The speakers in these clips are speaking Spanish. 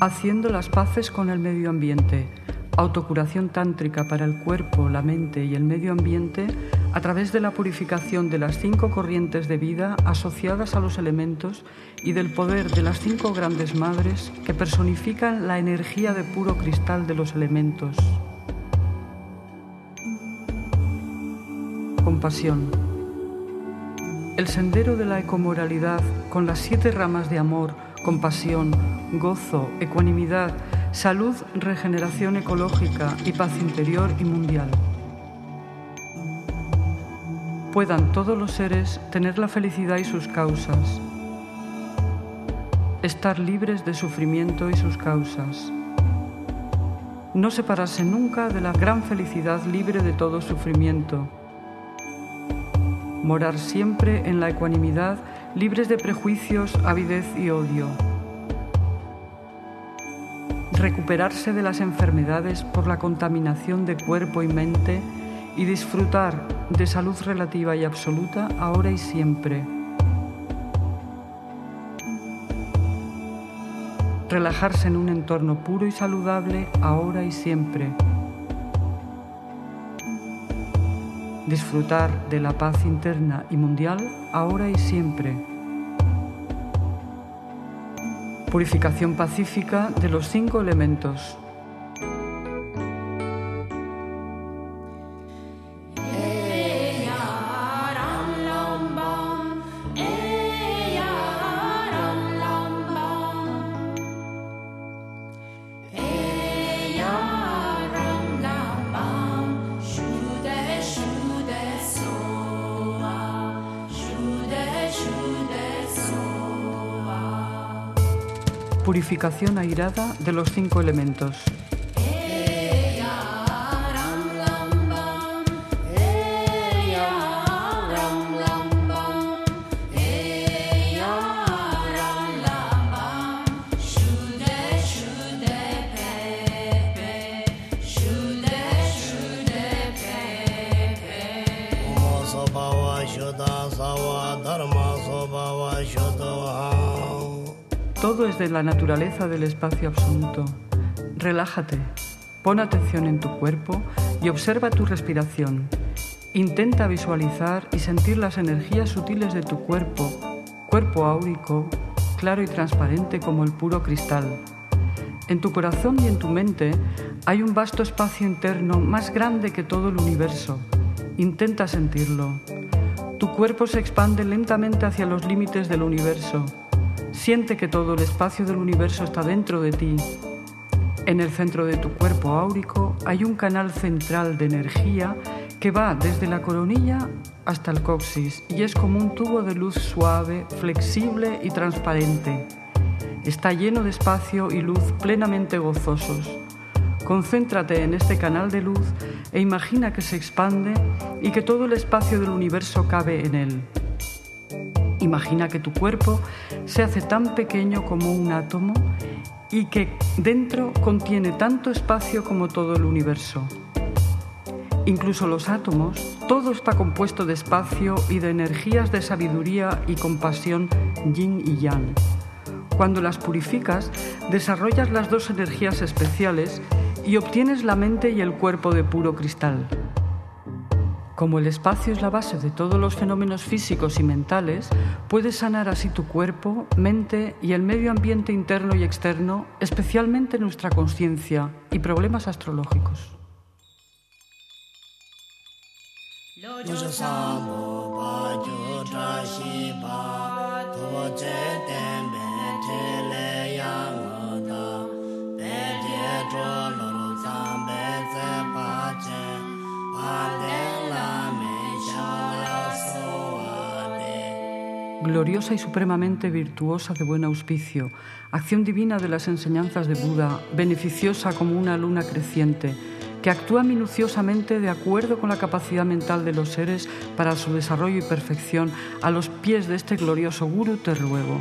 Haciendo las paces con el medio ambiente, autocuración tántrica para el cuerpo, la mente y el medio ambiente a través de la purificación de las cinco corrientes de vida asociadas a los elementos y del poder de las cinco grandes madres que personifican la energía de puro cristal de los elementos. Compasión. El sendero de la ecomoralidad con las siete ramas de amor, compasión, gozo, ecuanimidad, salud, regeneración ecológica y paz interior y mundial. Puedan todos los seres tener la felicidad y sus causas, estar libres de sufrimiento y sus causas, no separarse nunca de la gran felicidad libre de todo sufrimiento, morar siempre en la ecuanimidad libres de prejuicios, avidez y odio recuperarse de las enfermedades por la contaminación de cuerpo y mente y disfrutar de salud relativa y absoluta ahora y siempre. Relajarse en un entorno puro y saludable ahora y siempre. Disfrutar de la paz interna y mundial ahora y siempre purificación pacífica de los cinco elementos. Purificación airada de los cinco elementos. La naturaleza del espacio absoluto. Relájate, pon atención en tu cuerpo y observa tu respiración. Intenta visualizar y sentir las energías sutiles de tu cuerpo, cuerpo áurico, claro y transparente como el puro cristal. En tu corazón y en tu mente hay un vasto espacio interno más grande que todo el universo. Intenta sentirlo. Tu cuerpo se expande lentamente hacia los límites del universo Siente que todo el espacio del universo está dentro de ti. En el centro de tu cuerpo áurico hay un canal central de energía que va desde la coronilla hasta el coxis y es como un tubo de luz suave, flexible y transparente. Está lleno de espacio y luz plenamente gozosos. Concéntrate en este canal de luz e imagina que se expande y que todo el espacio del universo cabe en él. Imagina que tu cuerpo se hace tan pequeño como un átomo y que dentro contiene tanto espacio como todo el universo. Incluso los átomos, todo está compuesto de espacio y de energías de sabiduría y compasión yin y yang. Cuando las purificas, desarrollas las dos energías especiales y obtienes la mente y el cuerpo de puro cristal. Como el espacio es la base de todos los fenómenos físicos y mentales, puedes sanar así tu cuerpo, mente y el medio ambiente interno y externo, especialmente nuestra conciencia y problemas astrológicos. Gloriosa y supremamente virtuosa de buen auspicio, acción divina de las enseñanzas de Buda, beneficiosa como una luna creciente, que actúa minuciosamente de acuerdo con la capacidad mental de los seres para su desarrollo y perfección, a los pies de este glorioso Guru te ruego.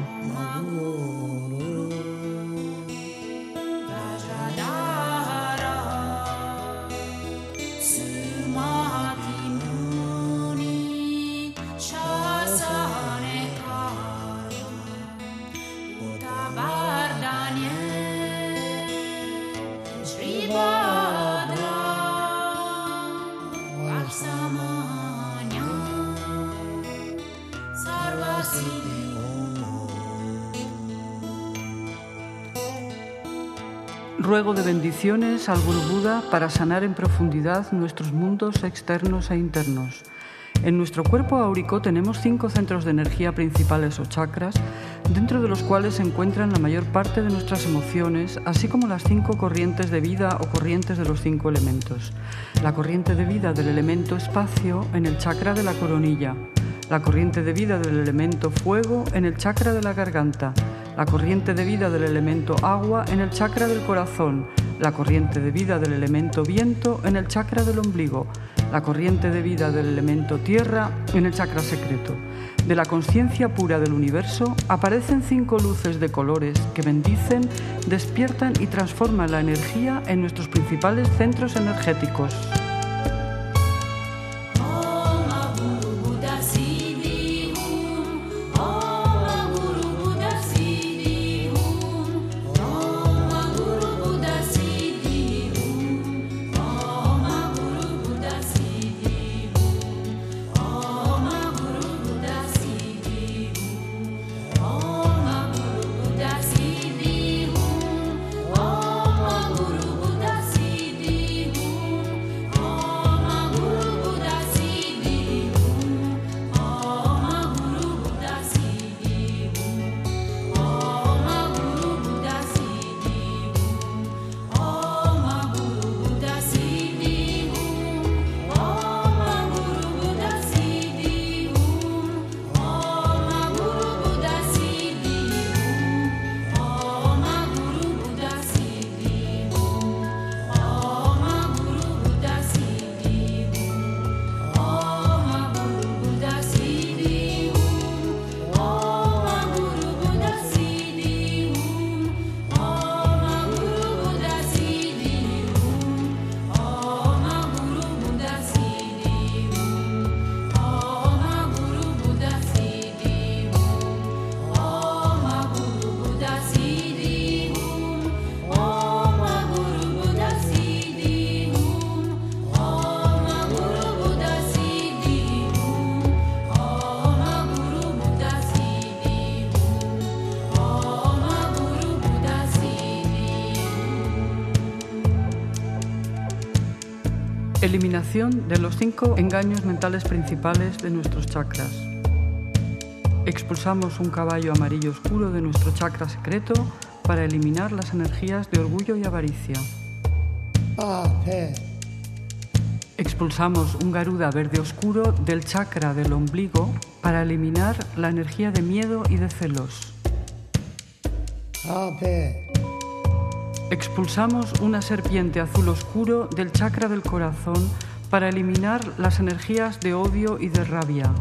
Bendiciones al Guru para sanar en profundidad nuestros mundos externos e internos. En nuestro cuerpo áurico tenemos cinco centros de energía principales o chakras, dentro de los cuales se encuentran la mayor parte de nuestras emociones, así como las cinco corrientes de vida o corrientes de los cinco elementos. La corriente de vida del elemento espacio en el chakra de la coronilla, la corriente de vida del elemento fuego en el chakra de la garganta, la corriente de vida del elemento agua en el chakra del corazón, la corriente de vida del elemento viento en el chakra del ombligo, la corriente de vida del elemento tierra en el chakra secreto. De la conciencia pura del universo aparecen cinco luces de colores que bendicen, despiertan y transforman la energía en nuestros principales centros energéticos. De los cinco engaños mentales principales de nuestros chakras. Expulsamos un caballo amarillo oscuro de nuestro chakra secreto para eliminar las energías de orgullo y avaricia. Expulsamos un garuda verde oscuro del chakra del ombligo para eliminar la energía de miedo y de celos. Expulsamos una serpiente azul oscuro del chakra del corazón para eliminar las energías de odio y de rabia.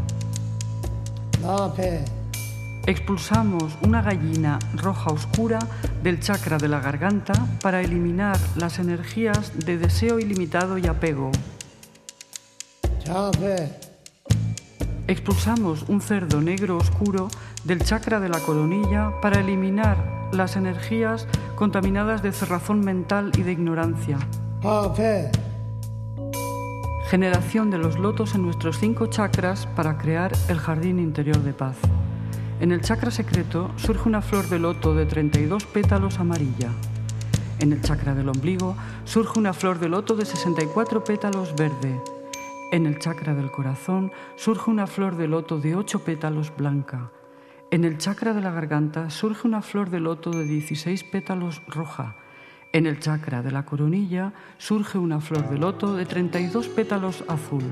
Expulsamos una gallina roja oscura del chakra de la garganta para eliminar las energías de deseo ilimitado y apego. Expulsamos un cerdo negro oscuro del chakra de la coronilla para eliminar las energías contaminadas de cerrazón mental y de ignorancia. Generación de los lotos en nuestros cinco chakras para crear el jardín interior de paz. En el chakra secreto surge una flor de loto de 32 pétalos amarilla. En el chakra del ombligo surge una flor de loto de 64 pétalos verde. En el chakra del corazón surge una flor de loto de 8 pétalos blanca. En el chakra de la garganta surge una flor de loto de 16 pétalos roja. En el chakra de la coronilla surge una flor de loto de 32 pétalos azul.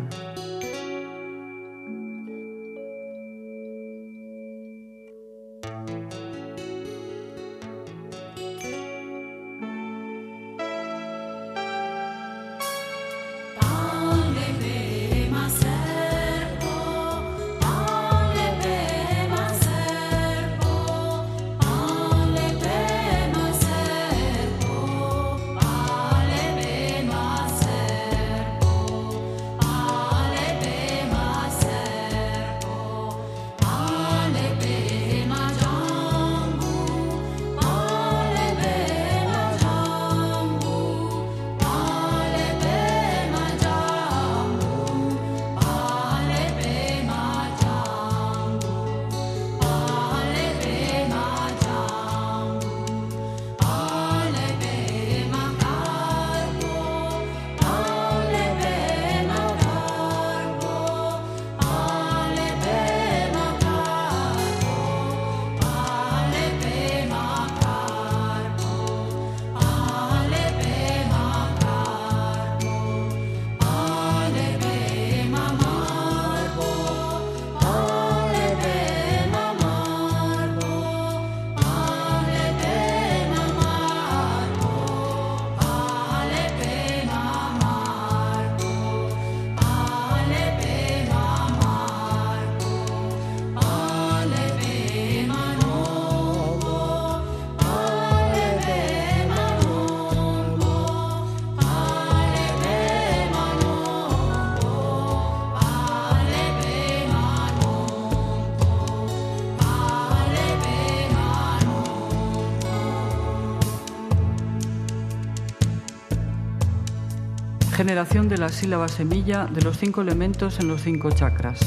Generación de la sílaba semilla de los cinco elementos en los cinco chakras.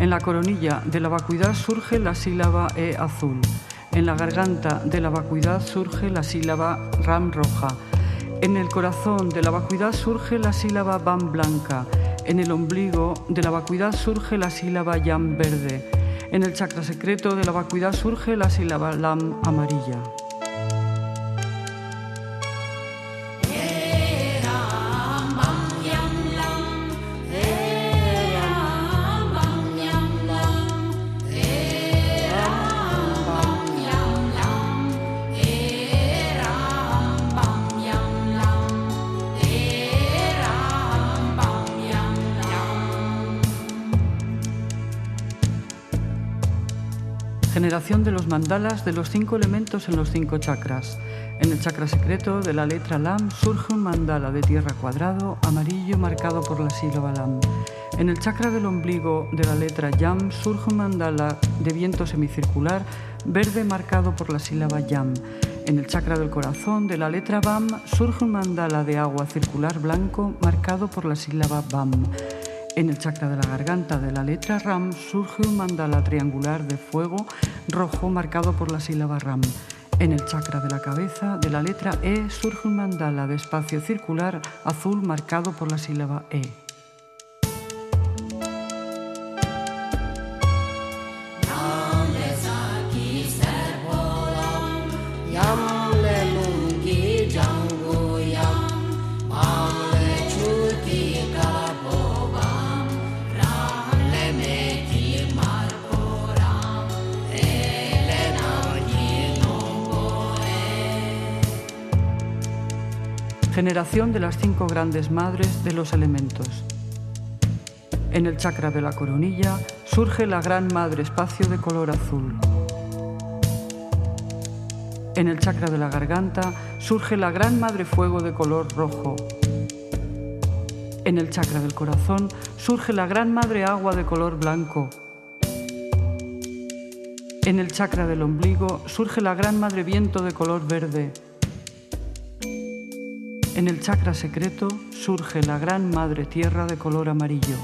En la coronilla de la vacuidad surge la sílaba E azul. En la garganta de la vacuidad surge la sílaba Ram roja. En el corazón de la vacuidad surge la sílaba Bam blanca. En el ombligo de la vacuidad surge la sílaba Yam verde. En el chakra secreto de la vacuidad surge la sílaba Lam amarilla. Generación de los mandalas de los cinco elementos en los cinco chakras. En el chakra secreto de la letra Lam surge un mandala de tierra cuadrado, amarillo marcado por la sílaba Lam. En el chakra del ombligo de la letra Yam surge un mandala de viento semicircular, verde marcado por la sílaba Yam. En el chakra del corazón de la letra Bam surge un mandala de agua circular blanco marcado por la sílaba Bam. En el chakra de la garganta de la letra Ram surge un mandala triangular de fuego rojo marcado por la sílaba Ram. En el chakra de la cabeza de la letra E surge un mandala de espacio circular azul marcado por la sílaba E. Generación de las cinco grandes madres de los elementos. En el chakra de la coronilla surge la gran madre espacio de color azul. En el chakra de la garganta surge la gran madre fuego de color rojo. En el chakra del corazón surge la gran madre agua de color blanco. En el chakra del ombligo surge la gran madre viento de color verde. En el chakra secreto surge la gran madre tierra de color amarillo.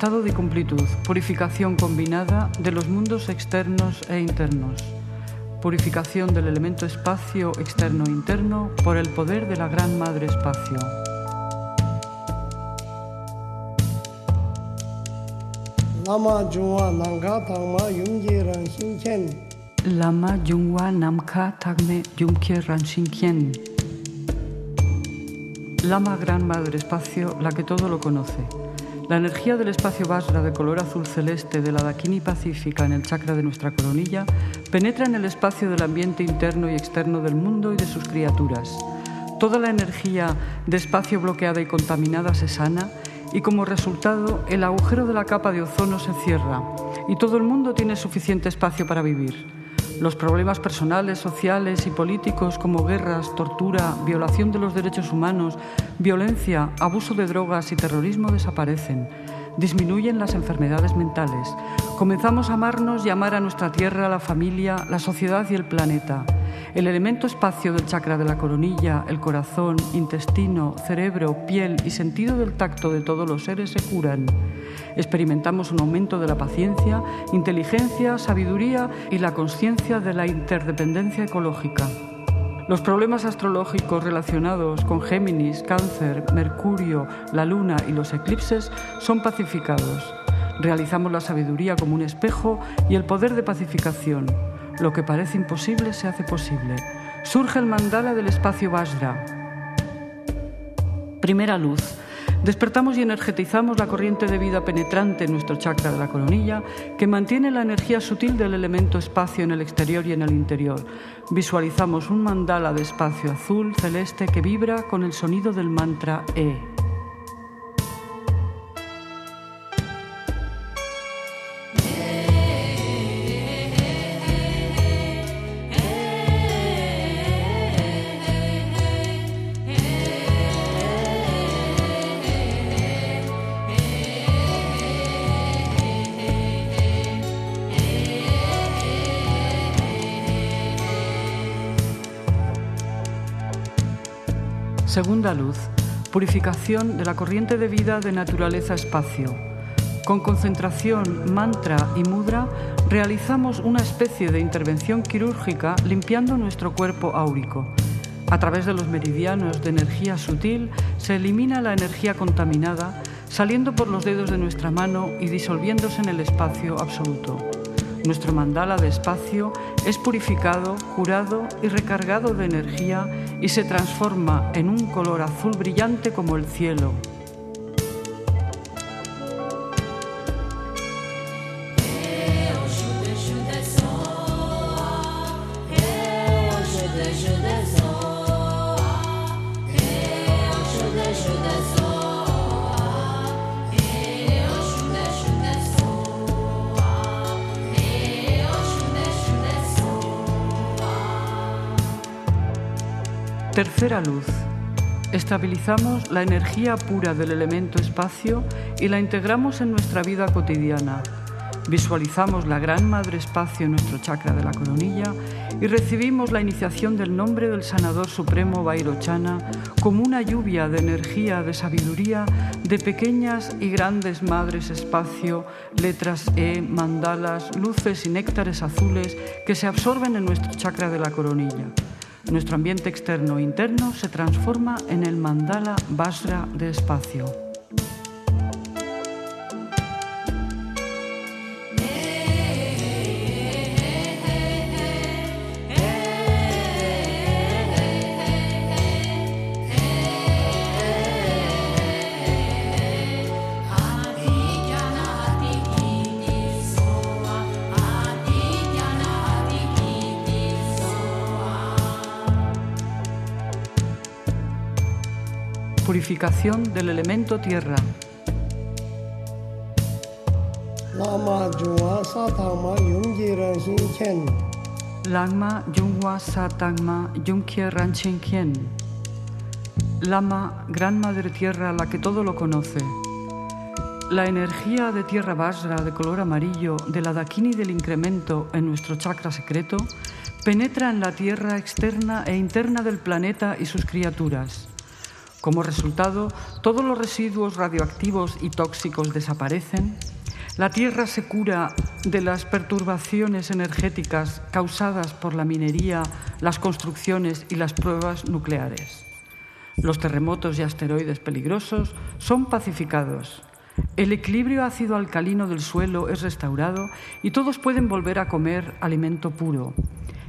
Estado de completud, purificación combinada de los mundos externos e internos. Purificación del elemento espacio externo e interno por el poder de la Gran Madre Espacio. Lama Jungwa Namkha Thangma Yumje Ran Shinkyen. Lama Jungwa Ran Shinkyen. Lama Gran Madre Espacio, la que todo lo conoce. La energía del espacio Vajra de color azul celeste de la Dakini pacífica en el chakra de nuestra coronilla penetra en el espacio del ambiente interno y externo del mundo y de sus criaturas. Toda la energía de espacio bloqueada y contaminada se sana y como resultado el agujero de la capa de ozono se cierra y todo el mundo tiene suficiente espacio para vivir. Los problemas personales, sociales y políticos como guerras, tortura, violación de los derechos humanos, violencia, abuso de drogas y terrorismo desaparecen. Disminuyen las enfermedades mentales. Comenzamos a amarnos y amar a nuestra tierra, la familia, la sociedad y el planeta. El elemento espacio del chakra de la coronilla, el corazón, intestino, cerebro, piel y sentido del tacto de todos los seres se curan. Experimentamos un aumento de la paciencia, inteligencia, sabiduría y la conciencia de la interdependencia ecológica. Los problemas astrológicos relacionados con Géminis, Cáncer, Mercurio, la Luna y los eclipses son pacificados. Realizamos la sabiduría como un espejo y el poder de pacificación. Lo que parece imposible se hace posible. Surge el mandala del espacio Vajra. Primera luz Despertamos y energetizamos la corriente de vida penetrante en nuestro chakra de la coronilla que mantiene la energía sutil del elemento espacio en el exterior y en el interior. Visualizamos un mandala de espacio azul celeste que vibra con el sonido del mantra E. Segunda luz, purificación de la corriente de vida de naturaleza-espacio. Con concentración, mantra y mudra realizamos una especie de intervención quirúrgica limpiando nuestro cuerpo áurico. A través de los meridianos de energía sutil se elimina la energía contaminada saliendo por los dedos de nuestra mano y disolviéndose en el espacio absoluto. Nuestro mandala de espacio es purificado, curado y recargado de energía y se transforma en un color azul brillante como el cielo, Tercera luz. Estabilizamos la energía pura del elemento espacio y la integramos en nuestra vida cotidiana. Visualizamos la gran madre espacio en nuestro chakra de la coronilla y recibimos la iniciación del nombre del sanador supremo Vairochana como una lluvia de energía, de sabiduría, de pequeñas y grandes madres espacio, letras E, mandalas, luces y néctares azules que se absorben en nuestro chakra de la coronilla. Nuestro ambiente externo e interno se transforma en el mandala Vajra de espacio. Purificación del elemento tierra. Lama Jungwa Satangma Ranshin Kien. Lama Jungwa Satangma Yungkie Ranshin Kien. Lama, Gran Madre Tierra, la que todo lo conoce. La energía de tierra Vajra de color amarillo de la Dakini del incremento en nuestro chakra secreto penetra en la tierra externa e interna del planeta y sus criaturas. Como resultado, todos los residuos radioactivos y tóxicos desaparecen, la Tierra se cura de las perturbaciones energéticas causadas por la minería, las construcciones y las pruebas nucleares. Los terremotos y asteroides peligrosos son pacificados. El equilibrio ácido-alcalino del suelo es restaurado y todos pueden volver a comer alimento puro,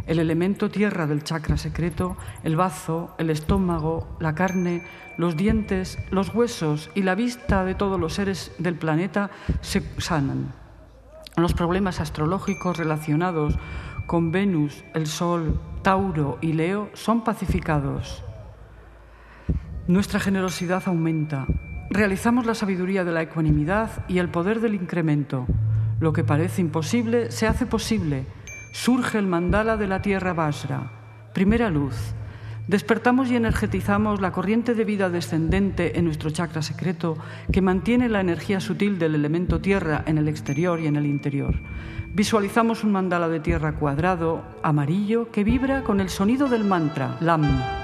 el elemento tierra del chakra secreto, el bazo, el estómago, la carne, los dientes, los huesos y la vista de todos los seres del planeta se sanan. Los problemas astrológicos relacionados con Venus, el Sol, Tauro y Leo son pacificados. Nuestra generosidad aumenta. Realizamos la sabiduría de la ecuanimidad y el poder del incremento. Lo que parece imposible se hace posible surge el mandala de la tierra Vajra, primera luz. Despertamos y energetizamos la corriente de vida descendente en nuestro chakra secreto que mantiene la energía sutil del elemento tierra en el exterior y en el interior. Visualizamos un mandala de tierra cuadrado, amarillo, que vibra con el sonido del mantra, LAM.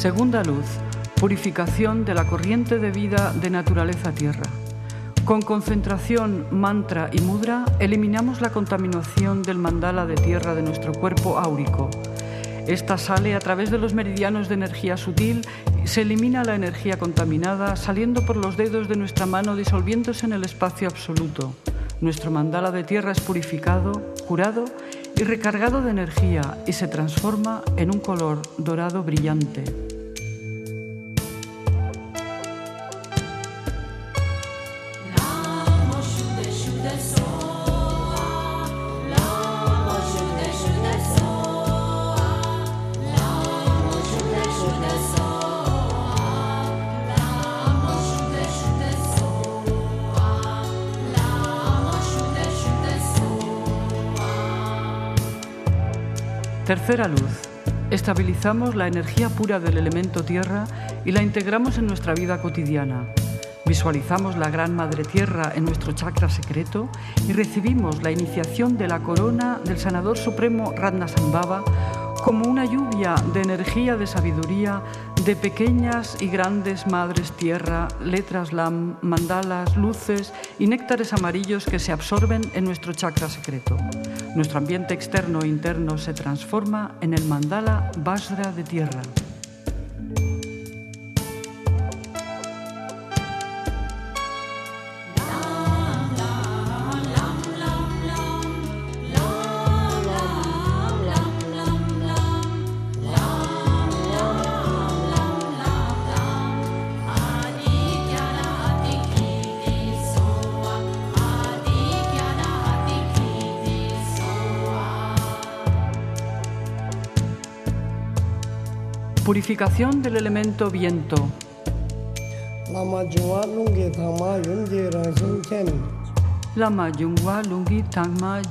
Segunda luz, purificación de la corriente de vida de naturaleza tierra. Con concentración, mantra y mudra eliminamos la contaminación del mandala de tierra de nuestro cuerpo áurico. Esta sale a través de los meridianos de energía sutil, se elimina la energía contaminada saliendo por los dedos de nuestra mano disolviéndose en el espacio absoluto. Nuestro mandala de tierra es purificado, curado y recargado de energía y se transforma en un color dorado brillante. Tercera luz. Estabilizamos la energía pura del elemento tierra y la integramos en nuestra vida cotidiana. Visualizamos la Gran Madre Tierra en nuestro chakra secreto y recibimos la iniciación de la corona del Sanador Supremo Ratnasambhava como una lluvia de energía de sabiduría de pequeñas y grandes madres tierra, letras lam, mandalas, luces y néctares amarillos que se absorben en nuestro chakra secreto. Nuestro ambiente externo e interno se transforma en el mandala Vajra de tierra. Purificación del elemento viento. Lama Jungwa Lungi. Lama Tangma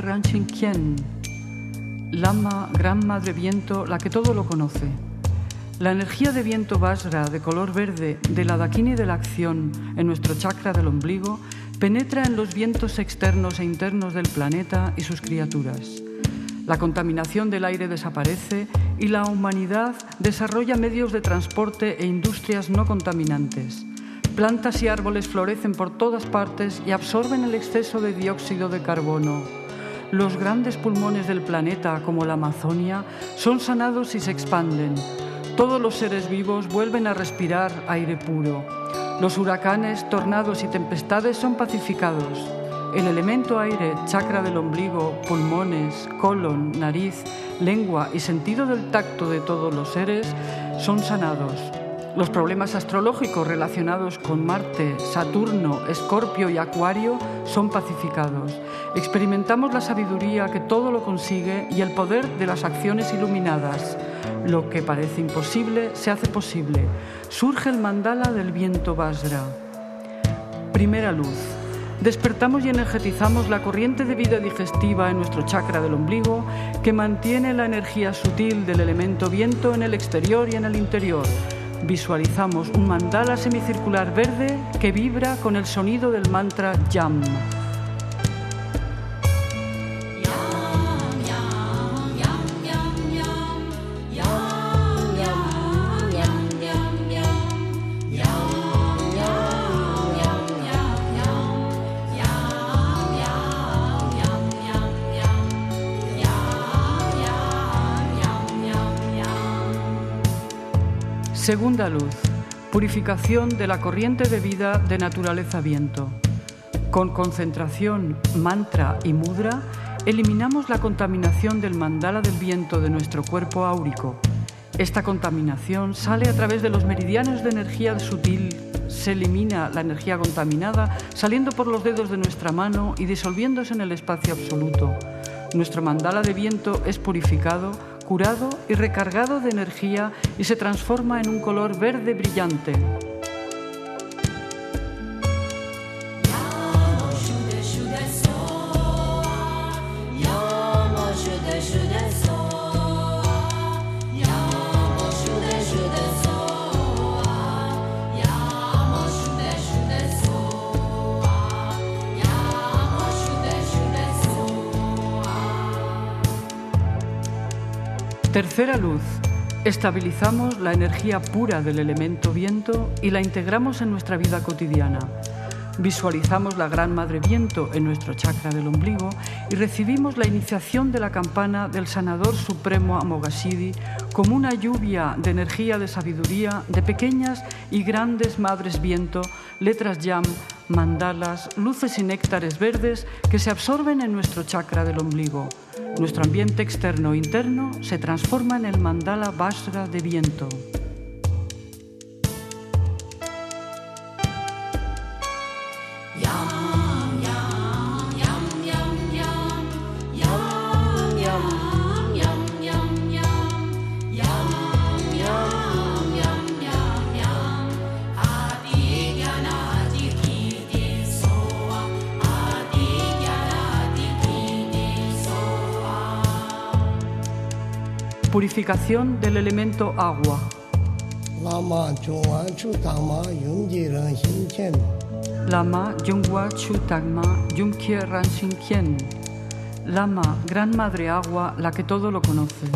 Ranchin Kien. Lama, Gran Madre Viento, la que todo lo conoce. La energía de viento Vajra de color verde de la Dakini de la acción en nuestro chakra del ombligo penetra en los vientos externos e internos del planeta y sus criaturas. La contaminación del aire desaparece y la humanidad desarrolla medios de transporte e industrias no contaminantes. Plantas y árboles florecen por todas partes y absorben el exceso de dióxido de carbono. Los grandes pulmones del planeta, como la Amazonia, son sanados y se expanden. Todos los seres vivos vuelven a respirar aire puro. Los huracanes, tornados y tempestades son pacificados. El elemento aire, chakra del ombligo, pulmones, colon, nariz, lengua y sentido del tacto de todos los seres son sanados. Los problemas astrológicos relacionados con Marte, Saturno, Escorpio y Acuario son pacificados. Experimentamos la sabiduría que todo lo consigue y el poder de las acciones iluminadas. Lo que parece imposible se hace posible. Surge el mandala del viento Vajra. Primera luz despertamos y energetizamos la corriente de vida digestiva en nuestro chakra del ombligo que mantiene la energía sutil del elemento viento en el exterior y en el interior. Visualizamos un mandala semicircular verde que vibra con el sonido del mantra Yam. Segunda luz, purificación de la corriente de vida de naturaleza viento. Con concentración, mantra y mudra, eliminamos la contaminación del mandala del viento de nuestro cuerpo áurico. Esta contaminación sale a través de los meridianos de energía sutil, se elimina la energía contaminada saliendo por los dedos de nuestra mano y disolviéndose en el espacio absoluto. Nuestro mandala de viento es purificado curado y recargado de energía y se transforma en un color verde brillante. Tercera luz. Estabilizamos la energía pura del elemento viento y la integramos en nuestra vida cotidiana. Visualizamos la Gran Madre Viento en nuestro chakra del ombligo y recibimos la iniciación de la campana del Sanador Supremo Amoghasiddhi como una lluvia de energía de sabiduría de pequeñas y grandes Madres Viento, letras Yam, mandalas, luces y néctares verdes que se absorben en nuestro chakra del ombligo. Nuestro ambiente externo e interno se transforma en el mandala Vajra de viento. Purificación del elemento agua. Lama Chungwa. Lama Ranshin Kien. Lama, Gran Madre Agua, la que todo lo conoce.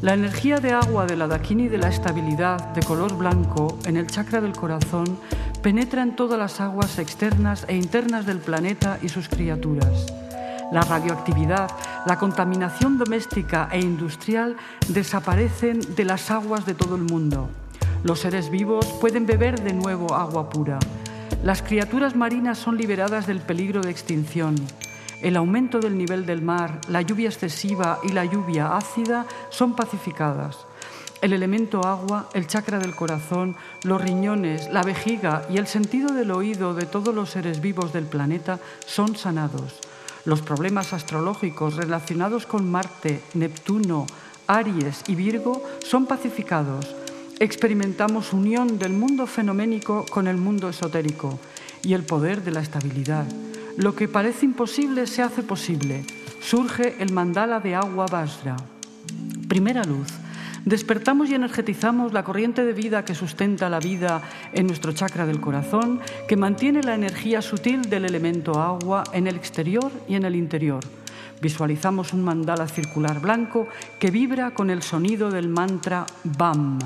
La energía de agua de la Dakini de la estabilidad de color blanco en el chakra del corazón penetra en todas las aguas externas e internas del planeta y sus criaturas. La radioactividad, la contaminación doméstica e industrial desaparecen de las aguas de todo el mundo. Los seres vivos pueden beber de nuevo agua pura. Las criaturas marinas son liberadas del peligro de extinción. El aumento del nivel del mar, la lluvia excesiva y la lluvia ácida son pacificadas. El elemento agua, el chakra del corazón, los riñones, la vejiga y el sentido del oído de todos los seres vivos del planeta son sanados. Los problemas astrológicos relacionados con Marte, Neptuno, Aries y Virgo son pacificados experimentamos unión del mundo fenoménico con el mundo esotérico y el poder de la estabilidad. Lo que parece imposible se hace posible. Surge el mandala de agua Vajra. Primera luz. Despertamos y energetizamos la corriente de vida que sustenta la vida en nuestro chakra del corazón, que mantiene la energía sutil del elemento agua en el exterior y en el interior. Visualizamos un mandala circular blanco que vibra con el sonido del mantra BAM.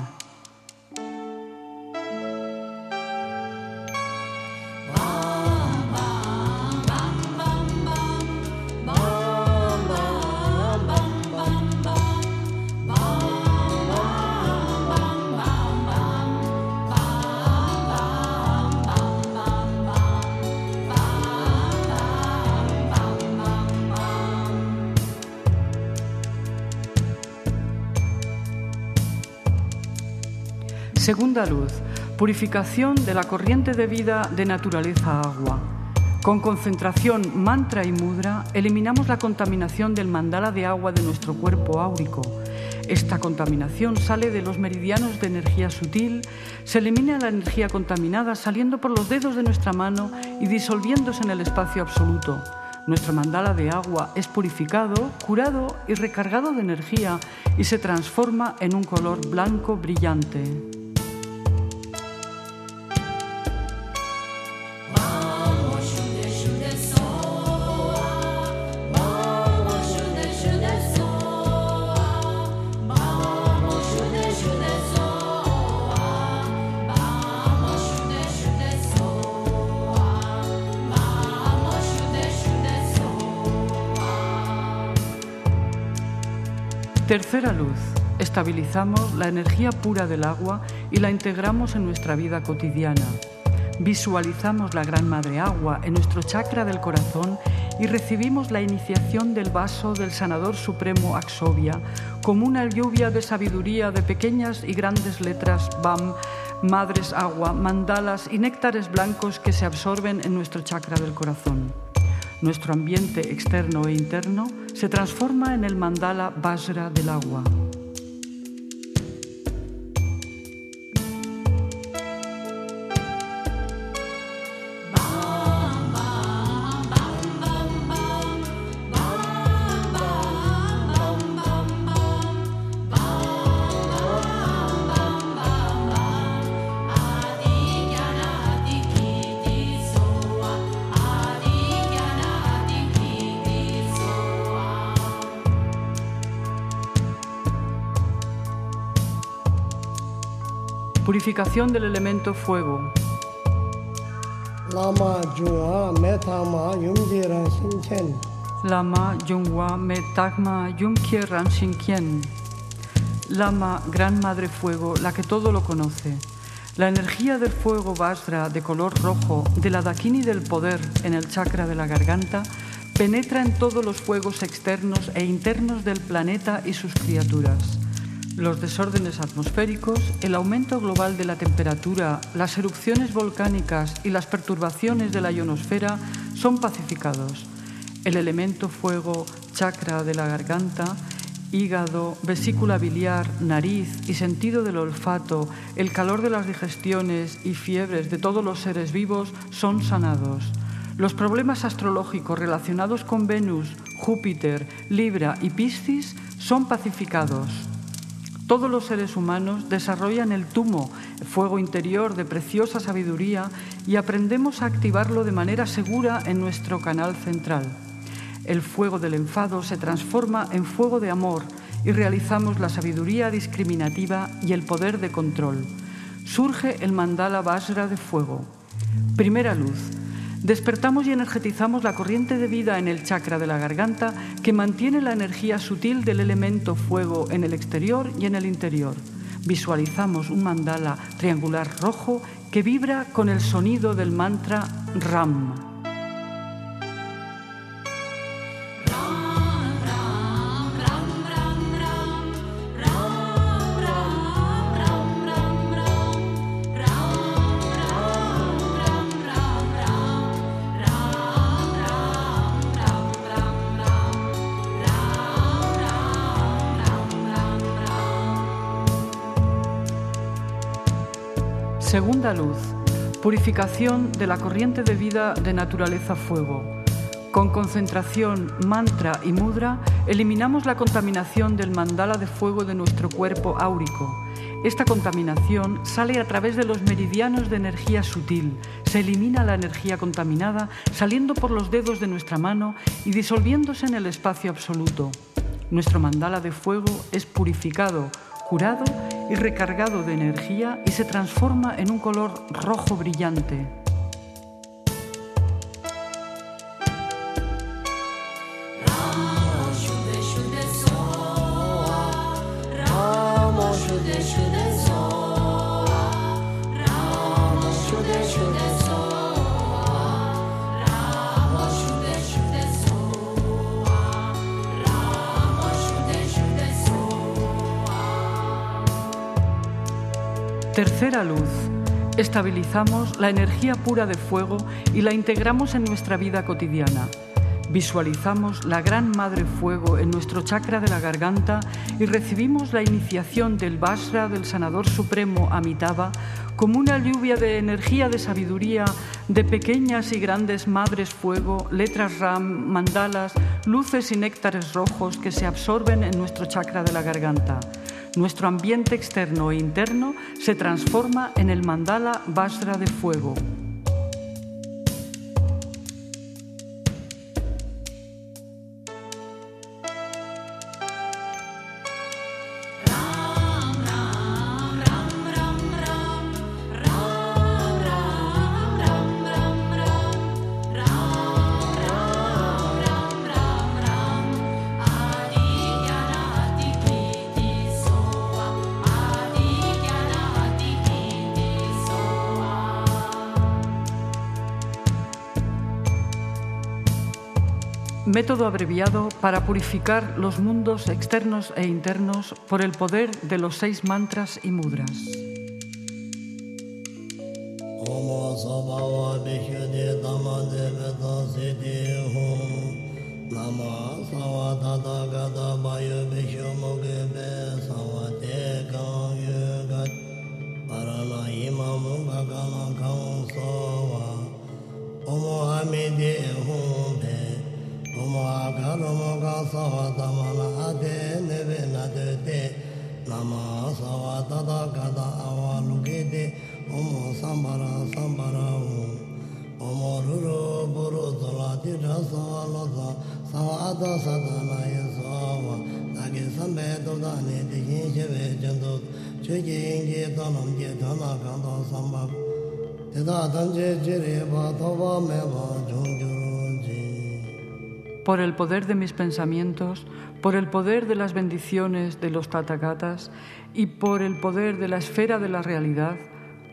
Segunda luz, purificación de la corriente de vida de naturaleza agua. Con concentración, mantra y mudra, eliminamos la contaminación del mandala de agua de nuestro cuerpo áurico. Esta contaminación sale de los meridianos de energía sutil, se elimina la energía contaminada saliendo por los dedos de nuestra mano y disolviéndose en el espacio absoluto. Nuestro mandala de agua es purificado, curado y recargado de energía y se transforma en un color blanco brillante. Tercera luz. Estabilizamos la energía pura del agua y la integramos en nuestra vida cotidiana. Visualizamos la Gran Madre Agua en nuestro chakra del corazón y recibimos la iniciación del vaso del Sanador Supremo Axovia como una lluvia de sabiduría de pequeñas y grandes letras BAM, madres agua, mandalas y néctares blancos que se absorben en nuestro chakra del corazón. Nuestro ambiente externo e interno se transforma en el mandala Vajra del agua. Purificación del elemento fuego. Lama Metama. Lama Metagma Kien. Lama, Gran Madre Fuego, la que todo lo conoce. La energía del fuego Vajra de color rojo de la Dakini del poder en el chakra de la garganta penetra en todos los fuegos externos e internos del planeta y sus criaturas. Los desórdenes atmosféricos, el aumento global de la temperatura, las erupciones volcánicas y las perturbaciones de la ionosfera son pacificados. El elemento fuego, chakra de la garganta, hígado, vesícula biliar, nariz y sentido del olfato, el calor de las digestiones y fiebres de todos los seres vivos son sanados. Los problemas astrológicos relacionados con Venus, Júpiter, Libra y Piscis son pacificados. Todos los seres humanos desarrollan el tumo, fuego interior de preciosa sabiduría, y aprendemos a activarlo de manera segura en nuestro canal central. El fuego del enfado se transforma en fuego de amor y realizamos la sabiduría discriminativa y el poder de control. Surge el mandala Vajra de fuego. Primera luz. Despertamos y energetizamos la corriente de vida en el chakra de la garganta que mantiene la energía sutil del elemento fuego en el exterior y en el interior. Visualizamos un mandala triangular rojo que vibra con el sonido del mantra Ram. Segunda luz, purificación de la corriente de vida de naturaleza fuego. Con concentración, mantra y mudra, eliminamos la contaminación del mandala de fuego de nuestro cuerpo áurico. Esta contaminación sale a través de los meridianos de energía sutil. Se elimina la energía contaminada saliendo por los dedos de nuestra mano y disolviéndose en el espacio absoluto. Nuestro mandala de fuego es purificado, curado y recargado de energía y se transforma en un color rojo brillante. Tercera luz. Estabilizamos la energía pura de fuego y la integramos en nuestra vida cotidiana. Visualizamos la gran Madre Fuego en nuestro chakra de la garganta y recibimos la iniciación del Vajra del Sanador Supremo Amitabha como una lluvia de energía de sabiduría, de pequeñas y grandes Madres Fuego, letras Ram, mandalas, luces y néctares rojos que se absorben en nuestro chakra de la garganta. Nuestro ambiente externo e interno se transforma en el mandala Vajra de fuego. Método abreviado para purificar los mundos externos e internos por el poder de los seis mantras y mudras. Loma ka loma ka sawa tama na ade nebe na de de Nama sawa tata kata awa luke de Omo sambara sambara um Omo ruru buru zola tira sawa loza Sawa ata satana ye sawa Taki sambe tota ne tihin shebe jandu Chuki ingi tonam ge tona kanta samba Tita tanje jiri pa toba me pa chungyu Por el poder de mis pensamientos, por el poder de las bendiciones de los tatagatas y por el poder de la esfera de la realidad,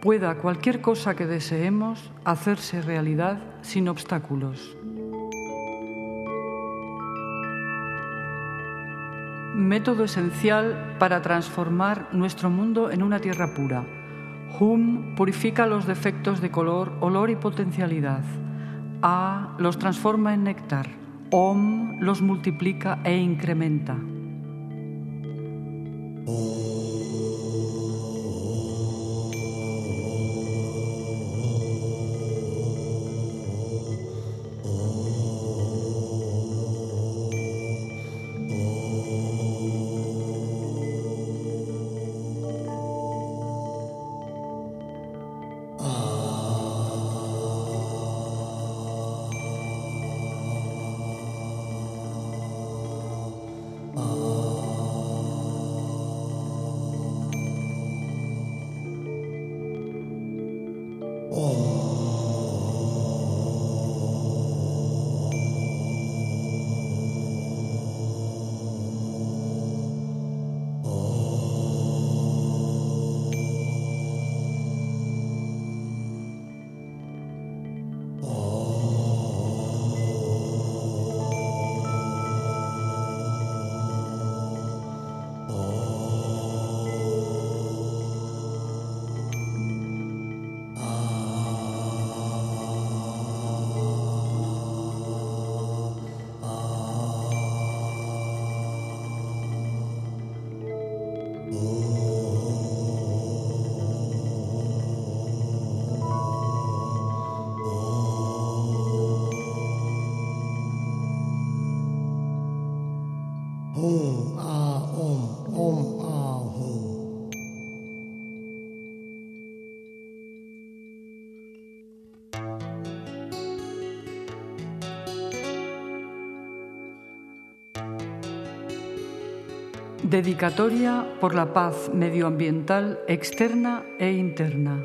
pueda cualquier cosa que deseemos hacerse realidad sin obstáculos. Método esencial para transformar nuestro mundo en una tierra pura. Hum purifica los defectos de color, olor y potencialidad. A los transforma en néctar. Om los multiplica e incrementa. Dedicatoria por la paz medioambiental externa e interna.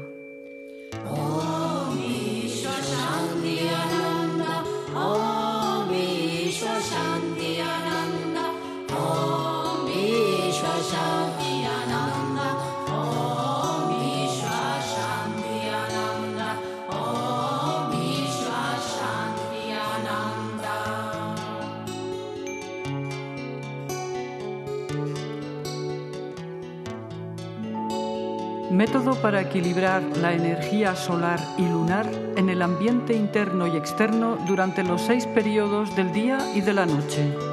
Método para equilibrar la energía solar y lunar en el ambiente interno y externo durante los seis periodos del día y de la noche.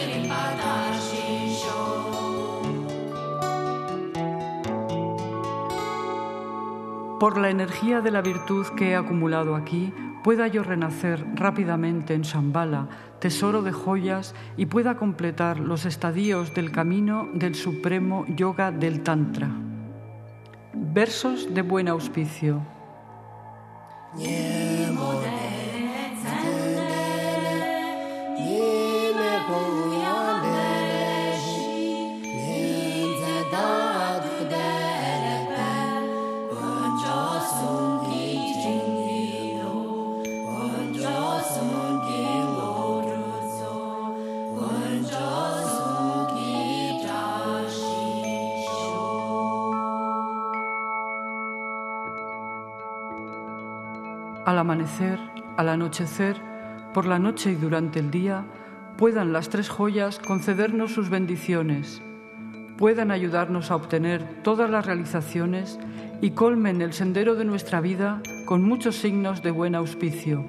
Por la energía de la virtud que he acumulado aquí, pueda yo renacer rápidamente en Shambhala, tesoro de joyas, y pueda completar los estadios del camino del supremo yoga del Tantra. Versos de buen auspicio. Amanecer, al anochecer, por la noche y durante el día, puedan las tres joyas concedernos sus bendiciones, puedan ayudarnos a obtener todas las realizaciones y colmen el sendero de nuestra vida con muchos signos de buen auspicio.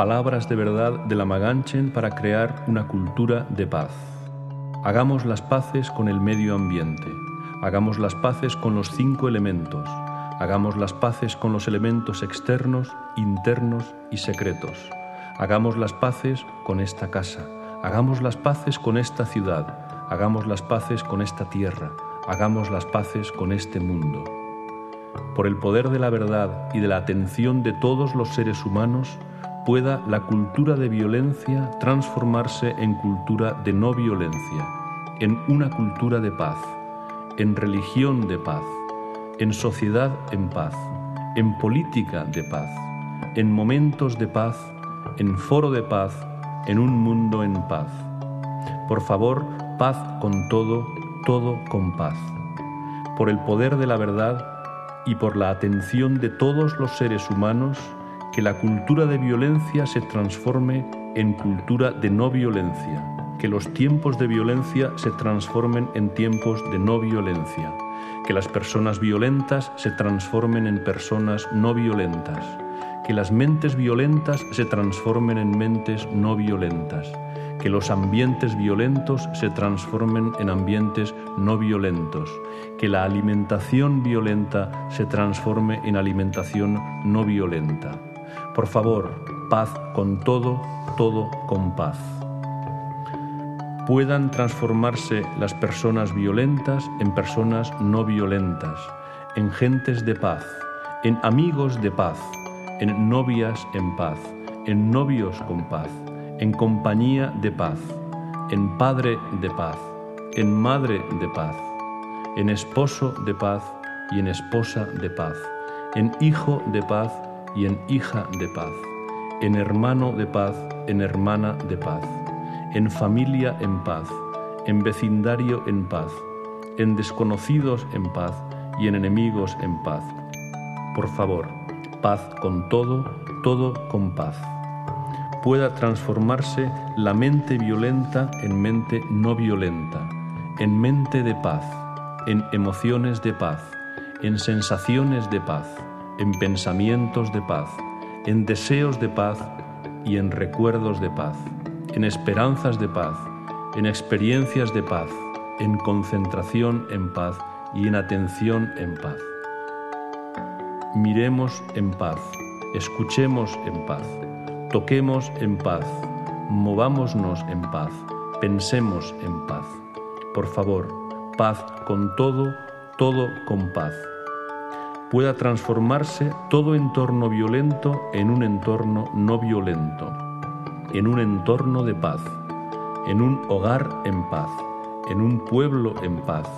Palabras de verdad de la Maganchen para crear una cultura de paz. Hagamos las paces con el medio ambiente, hagamos las paces con los cinco elementos, hagamos las paces con los elementos externos, internos y secretos. Hagamos las paces con esta casa, hagamos las paces con esta ciudad, hagamos las paces con esta tierra, hagamos las paces con este mundo. Por el poder de la verdad y de la atención de todos los seres humanos, pueda la cultura de violencia transformarse en cultura de no violencia, en una cultura de paz, en religión de paz, en sociedad en paz, en política de paz, en momentos de paz, en foro de paz, en un mundo en paz. Por favor, paz con todo, todo con paz. Por el poder de la verdad y por la atención de todos los seres humanos, que la cultura de violencia se transforme en cultura de no violencia, que los tiempos de violencia se transformen en tiempos de no violencia, que las personas violentas se transformen en personas no violentas, que las mentes violentas se transformen en mentes no violentas, que los ambientes violentos se transformen en ambientes no violentos, que la alimentación violenta se transforme en alimentación no violenta. Por favor, paz con todo, todo con paz. Puedan transformarse las personas violentas en personas no violentas, en gentes de paz, en amigos de paz, en novias en paz, en novios con paz, en compañía de paz, en padre de paz, en madre de paz, en esposo de paz y en esposa de paz, en hijo de paz y en hija de paz, en hermano de paz, en hermana de paz, en familia en paz, en vecindario en paz, en desconocidos en paz y en enemigos en paz. Por favor, paz con todo, todo con paz. Pueda transformarse la mente violenta en mente no violenta, en mente de paz, en emociones de paz, en sensaciones de paz, en pensamientos de paz, en deseos de paz y en recuerdos de paz, en esperanzas de paz, en experiencias de paz, en concentración en paz y en atención en paz miremos en paz, escuchemos en paz, toquemos en paz, movámonos en paz, pensemos en paz. Por favor, paz con todo, todo con paz. Pueda transformarse todo entorno violento en un entorno no violento, en un entorno de paz, en un hogar en paz, en un pueblo en paz,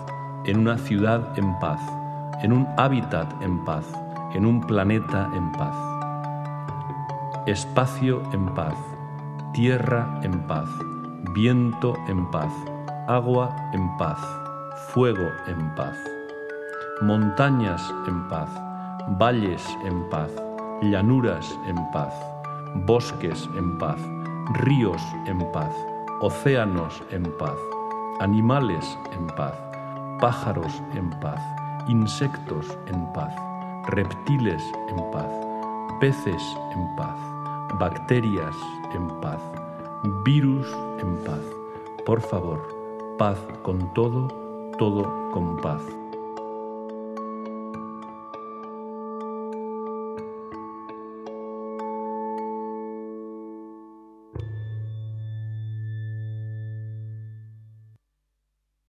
en una ciudad en paz, en un hábitat en paz en un planeta en paz. Espacio en paz, tierra en paz, viento en paz, agua en paz, fuego en paz, montañas en paz, valles en paz, llanuras en paz, bosques en paz, ríos en paz, océanos en paz, animales en paz, pájaros en paz, insectos en paz reptiles en paz, peces en paz, bacterias en paz, virus en paz. Por favor, paz con todo, todo con paz.